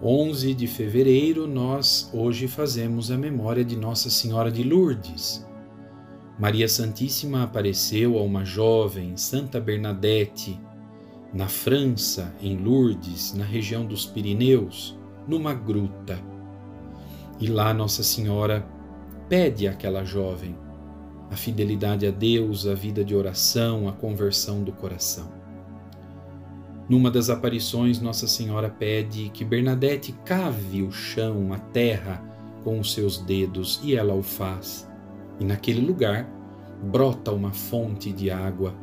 11 de fevereiro, nós hoje fazemos a memória de Nossa Senhora de Lourdes. Maria Santíssima apareceu a uma jovem, Santa Bernadette, na França, em Lourdes, na região dos Pirineus, numa gruta. E lá Nossa Senhora pede àquela jovem a fidelidade a Deus, a vida de oração, a conversão do coração. Numa das aparições, Nossa Senhora pede que Bernadette cave o chão, a terra, com os seus dedos, e ela o faz. E naquele lugar brota uma fonte de água.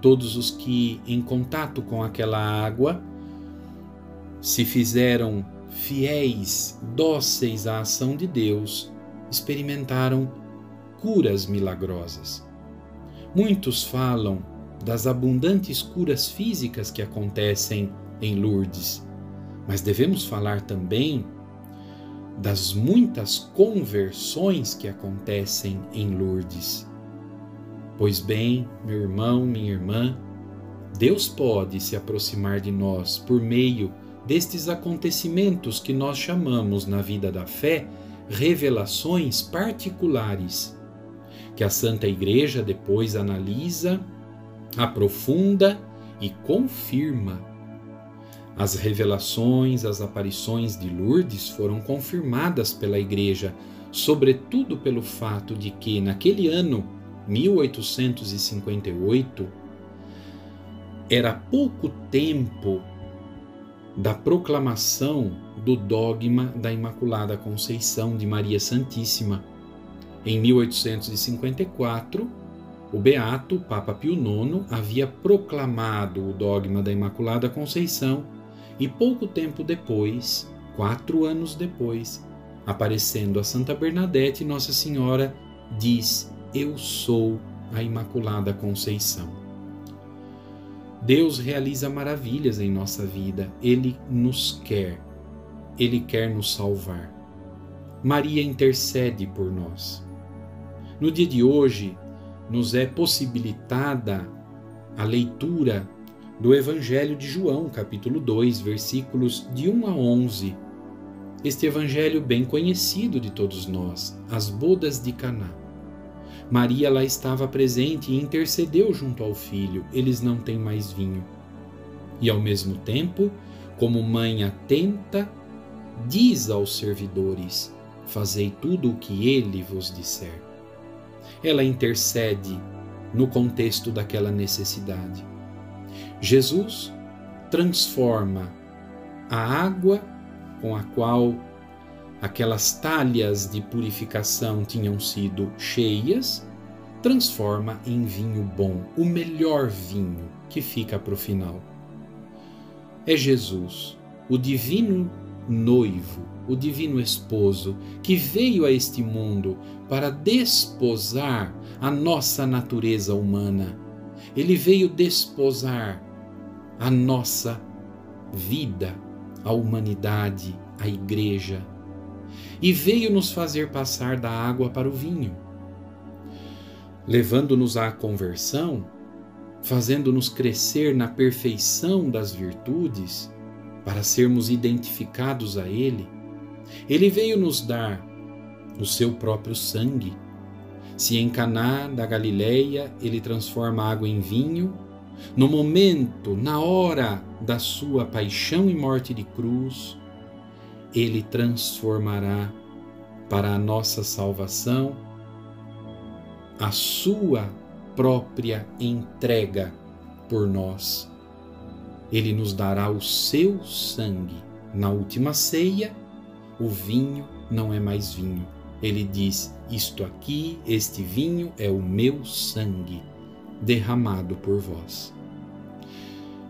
Todos os que, em contato com aquela água, se fizeram fiéis, dóceis à ação de Deus, experimentaram curas milagrosas. Muitos falam das abundantes curas físicas que acontecem em Lourdes, mas devemos falar também das muitas conversões que acontecem em Lourdes. Pois bem, meu irmão, minha irmã, Deus pode se aproximar de nós por meio destes acontecimentos que nós chamamos na vida da fé revelações particulares, que a Santa Igreja depois analisa aprofunda e confirma. As revelações, as aparições de Lourdes foram confirmadas pela Igreja, sobretudo pelo fato de que, naquele ano, 1858, era pouco tempo da proclamação do dogma da Imaculada Conceição de Maria Santíssima. Em 1854, o beato Papa Pio IX havia proclamado o dogma da Imaculada Conceição e pouco tempo depois, quatro anos depois, aparecendo a Santa Bernadette, Nossa Senhora diz: Eu sou a Imaculada Conceição. Deus realiza maravilhas em nossa vida, Ele nos quer, Ele quer nos salvar. Maria intercede por nós. No dia de hoje, nos é possibilitada a leitura do Evangelho de João, capítulo 2, versículos de 1 a 11. Este evangelho bem conhecido de todos nós, as bodas de Caná. Maria lá estava presente e intercedeu junto ao filho. Eles não têm mais vinho. E ao mesmo tempo, como mãe atenta, diz aos servidores: Fazei tudo o que ele vos disser ela intercede no contexto daquela necessidade. Jesus transforma a água com a qual aquelas talhas de purificação tinham sido cheias, transforma em vinho bom, o melhor vinho que fica para o final. É Jesus, o divino noivo, o divino esposo, que veio a este mundo para desposar a nossa natureza humana. Ele veio desposar a nossa vida, a humanidade, a igreja. E veio nos fazer passar da água para o vinho, levando-nos à conversão, fazendo-nos crescer na perfeição das virtudes para sermos identificados a Ele, Ele veio nos dar o seu próprio sangue. Se em Caná da Galileia ele transforma água em vinho, no momento, na hora da sua paixão e morte de cruz, ele transformará para a nossa salvação a sua própria entrega por nós ele nos dará o seu sangue. Na última ceia, o vinho não é mais vinho. Ele diz: Isto aqui, este vinho, é o meu sangue, derramado por vós.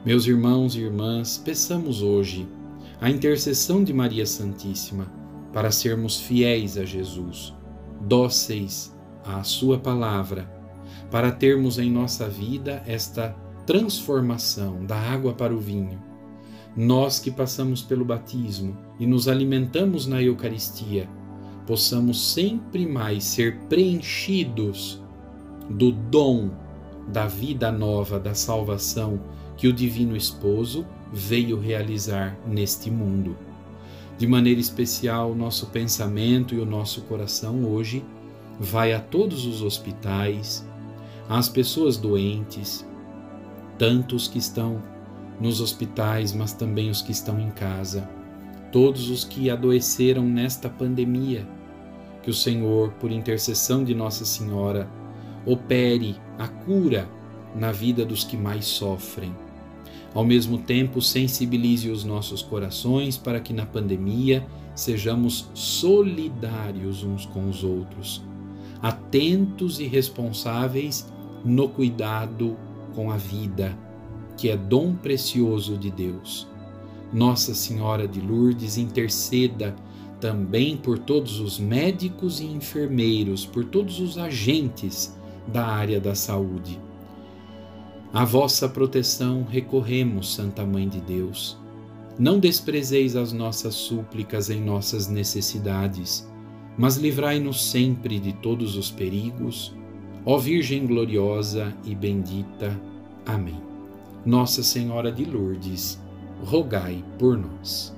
Meus irmãos e irmãs, peçamos hoje a intercessão de Maria Santíssima para sermos fiéis a Jesus, dóceis à Sua palavra, para termos em nossa vida esta transformação da água para o vinho. Nós que passamos pelo batismo e nos alimentamos na Eucaristia, possamos sempre mais ser preenchidos do dom da vida nova, da salvação que o Divino Esposo veio realizar neste mundo. De maneira especial, nosso pensamento e o nosso coração hoje vai a todos os hospitais, às pessoas doentes, tantos que estão nos hospitais, mas também os que estão em casa, todos os que adoeceram nesta pandemia. Que o Senhor, por intercessão de Nossa Senhora, opere a cura na vida dos que mais sofrem ao mesmo tempo, sensibilize os nossos corações para que na pandemia sejamos solidários uns com os outros, atentos e responsáveis no cuidado com a vida, que é dom precioso de Deus. Nossa Senhora de Lourdes interceda também por todos os médicos e enfermeiros, por todos os agentes da área da saúde a vossa proteção recorremos, Santa Mãe de Deus. Não desprezeis as nossas súplicas em nossas necessidades, mas livrai-nos sempre de todos os perigos. Ó Virgem gloriosa e bendita. Amém. Nossa Senhora de Lourdes, rogai por nós.